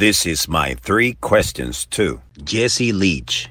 This is my three questions to Jesse Leach.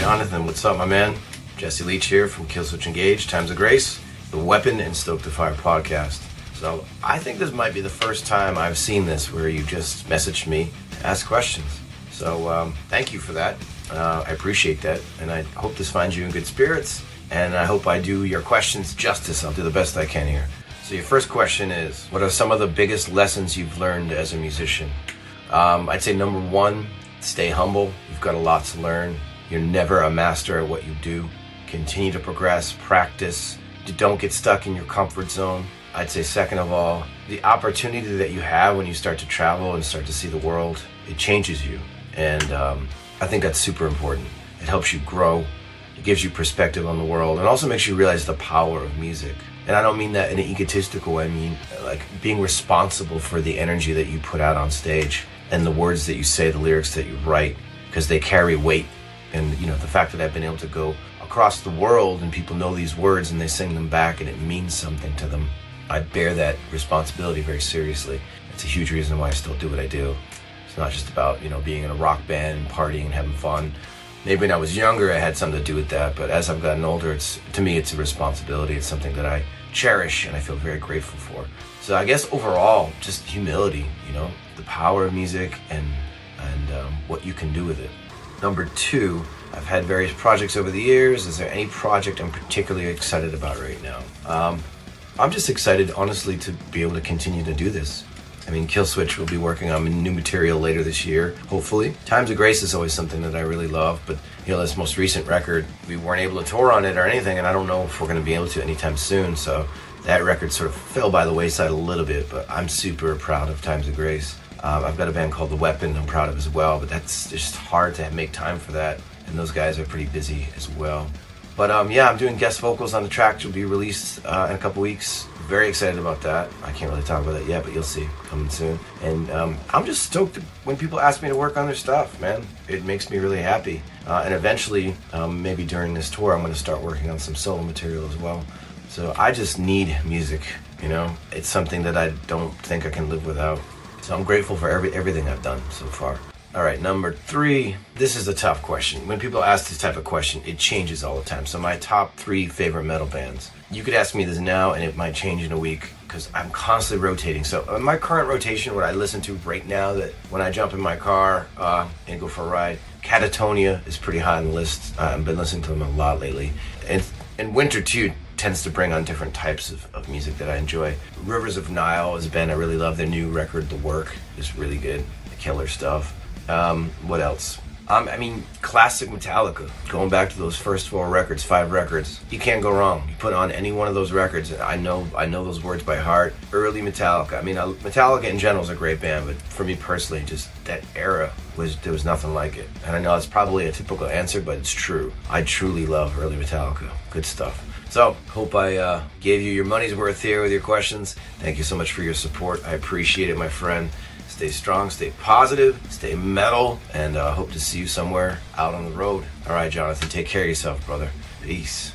Jonathan, what's up, my man? Jesse Leach here from Killswitch Engage, Times of Grace, the Weapon and Stoke the Fire podcast. So I think this might be the first time I've seen this where you just messaged me to ask questions. So um, thank you for that. Uh, I appreciate that, and I hope this finds you in good spirits. And I hope I do your questions justice. I'll do the best I can here. So your first question is, what are some of the biggest lessons you've learned as a musician? Um, I'd say number one, stay humble. You've got a lot to learn. You're never a master at what you do. Continue to progress, practice. Don't get stuck in your comfort zone. I'd say second of all, the opportunity that you have when you start to travel and start to see the world, it changes you. And um, I think that's super important. It helps you grow. It gives you perspective on the world and also makes you realize the power of music and I don't mean that in an egotistical way. I mean like being responsible for the energy that you put out on stage and the words that you say, the lyrics that you write, because they carry weight. And you know the fact that I've been able to go across the world and people know these words and they sing them back and it means something to them. I bear that responsibility very seriously. It's a huge reason why I still do what I do. It's not just about you know being in a rock band and partying and having fun maybe when I was younger, I had something to do with that. But as I've gotten older, it's to me, it's a responsibility. It's something that I cherish and I feel very grateful for. So I guess overall, just humility, you know, the power of music and and um, what you can do with it. Number two, I've had various projects over the years. Is there any project I'm particularly excited about right now? Um, I'm just excited, honestly, to be able to continue to do this. I mean, Killswitch will be working on new material later this year, hopefully. Times of Grace is always something that I really love, but you know, this most recent record, we weren't able to tour on it or anything, and I don't know if we're going to be able to anytime soon. So that record sort of fell by the wayside a little bit, but I'm super proud of Times of Grace. Um, I've got a band called The Weapon I'm proud of as well, but that's just hard to make time for that, and those guys are pretty busy as well. But um, yeah, I'm doing guest vocals on the track, which will be released uh, in a couple weeks very excited about that. I can't really talk about that yet, but you'll see coming soon. And um, I'm just stoked when people ask me to work on their stuff, man. It makes me really happy. Uh, and eventually, um, maybe during this tour, I'm going to start working on some solo material as well. So I just need music, you know? It's something that I don't think I can live without. So I'm grateful for every everything I've done so far. All right, number three. This is a tough question. When people ask this type of question, it changes all the time. So, my top three favorite metal bands. You could ask me this now, and it might change in a week because I'm constantly rotating. So, uh, my current rotation, what I listen to right now, that when I jump in my car uh, and go for a ride, Katatonia is pretty high on the list. Uh, I've been listening to them a lot lately. And, and Winter, too, tends to bring on different types of, of music that I enjoy. Rivers of Nihil is a band I really love. Their new record, The Work, is really good. The killer stuff. Um, what else? Um, I mean, classic Metallica. Going back to those first four records, five records, you can't go wrong. You put on any one of those records, and I know, I know those words by heart. Early Metallica. I mean, uh, Metallica in general is a great band, but for me personally, just that era was there was nothing like it. And I know it's probably a typical answer, but it's true. I truly love early Metallica. Good stuff. So, hope I uh, gave you your money's worth here with your questions. Thank you so much for your support. I appreciate it, my friend. Stay strong, stay positive, stay metal, and uh, hope to see you somewhere out on the road. All right, Jonathan, take care of yourself, brother. Peace.